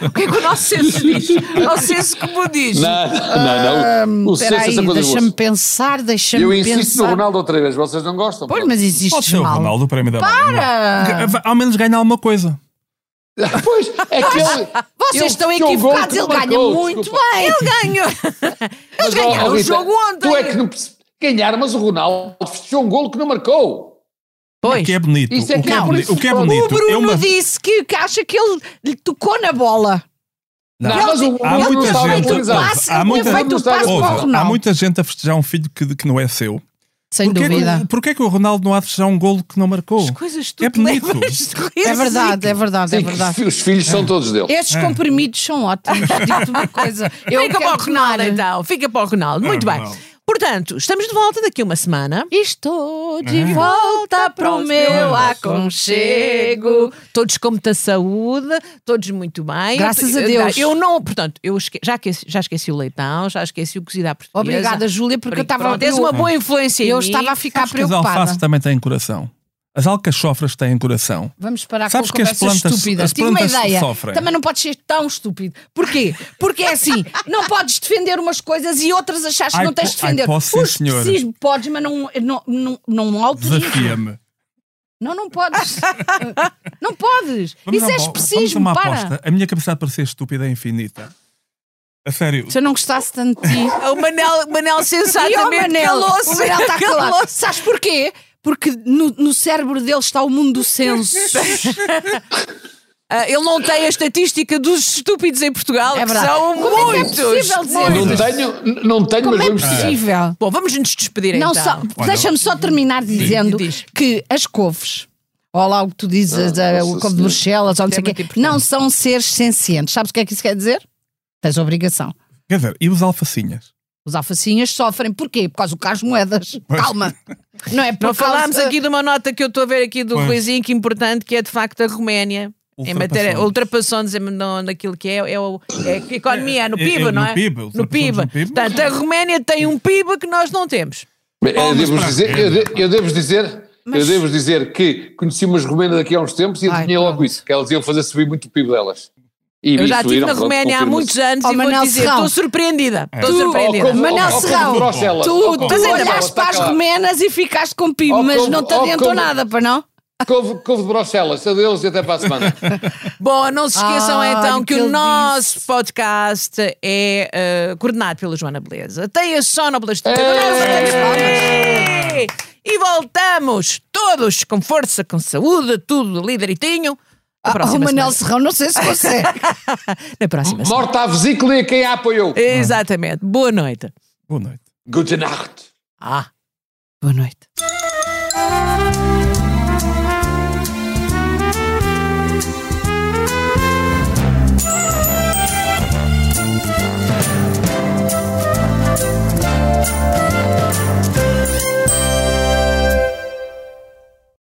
O que é que o nosso censo diz? O nosso censo como diz? Não, não, não. O Censo é deixa-me pensar, deixa-me Eu pensar. insisto no Ronaldo outra vez, vocês não gostam? Pois, mas existe Pode ser o mal. Ronaldo o prémio da Para! Ao menos ganha alguma coisa. Pois, é que ele. Vocês ele estão equivocados, ele não ganha marcou, muito desculpa. bem. Ele ganhou. Mas, Eles ganharam o jogo ontem. Tu é que não perce- ganharam, mas o Ronaldo fechou um golo que não marcou. Pois. O que é bonito. Isso é o, que é bonito o que é foi- bonito. O Bruno é uma- disse que, que acha que ele lhe tocou na bola. Não, mas o Há muita estava gente- passe, há muita- Ouve, há muita gente a festejar um filho que, que não é seu. Sem Porquê dúvida. Que, porquê que o Ronaldo não há de festejar um golo que não marcou? As coisas tu É bonito. levas de É verdade, é verdade, é Sim, verdade. que os filhos são todos dele. Estes comprimidos são ótimos. Digo-te uma coisa. Eu Fica para o Ronaldo tomar. então. Fica para o Ronaldo. Muito Ah, bem. Ronaldo. Portanto, estamos de volta daqui a uma semana. Estou de Ah. volta para o meu aconchego. Todos com muita saúde, todos muito bem. Graças a Eu- Deus. Eu não, portanto, eu esque- já, esqueci, já esqueci o leitão, já esqueci o cozido à portuguesa. Obrigada, Júlia, porque eu estava tens uma boa influência em Eu mim. estava a ficar Sabes que as preocupada. alfaces também têm coração. As alcachofras têm coração. Vamos parar Sabes com que as conversas plantas- estúpidas. as Tive uma plantas ideia. sofrem. Também não podes ser tão estúpido. Porquê? Porque é assim, não podes defender umas coisas e outras achas que Ai, não tens de po- ai, defender. posso sim, senhora. podes, mas não, não, não, não autorizas. Desafia-me. Não, não podes. não podes. Vamos Isso a é uma- Vamos a especismo, uma para. aposta. A minha capacidade para ser estúpida é infinita. A sério. Se eu não gostasse tanto de ti. O Manel, Manel sensatamente calou-se. O Manel está calado. Calou-se. Sabes porquê? Porque no, no cérebro dele está o mundo do senso. Ah, ele não tem a estatística dos estúpidos em Portugal, É que verdade. são Como é que é muitos. possível dizer Não tenho, não tenho Como mas é possível? Bom, vamos nos despedir Não então. Deixa-me só terminar dizendo diz. que as couves, ou lá o que tu dizes, Ah, a- o couve de. Bruxelas, ou não sei é o quê, não são seres sencientes. Sabes o que é que isso quer dizer? Tens obrigação. Quer dizer, e os alfacinhas? Os alfacinhas sofrem. Porquê? Por causa do Carlos Moedas. Calma. Não é Não falámos causa- aqui de uma nota que eu estou a ver aqui do Pois. Ruizinho, que é importante, que é de facto a Roménia. Em matéria, ultrapassou-nos no- naquilo que é, é, o, é a economia, no É, é, PIB, no não é? PIB, no PIB. no PIB. Portanto, a Roménia tem um PIB que nós não temos. Eu Palmas devo dizer, eu, de- eu devo dizer, eu devo dizer que conheci umas romenas daqui há uns tempos e adivinhei logo isso, que elas iam fazer subir muito o PIB delas. E Eu já estive na Roménia há muitos anos Oh, e vou Manel dizer, Serrão. estou surpreendida. Estou Ou surpreendida. como- Manel Serrão, Tu, tu Bruxelas, olhaste para as romenas e ficaste com PIB, mas como- não te ou adiantou como- nada, para não? Couve, couve de Bruxelas, adeus e até para a semana. Bom, não se esqueçam Ai, então que que o nosso disse. podcast é eh, coordenado pela Joana Beleza. Tem a sonoplastia. E voltamos todos com força, com saúde, tudo ali direitinho. Ah, o próxima Manel semana. Serrão, não sei se consegue. Na próxima semana. Morta à vesícula e a quem a apoiou. Exatamente. Boa noite. Boa noite. Gute Nacht. Ah. Boa noite.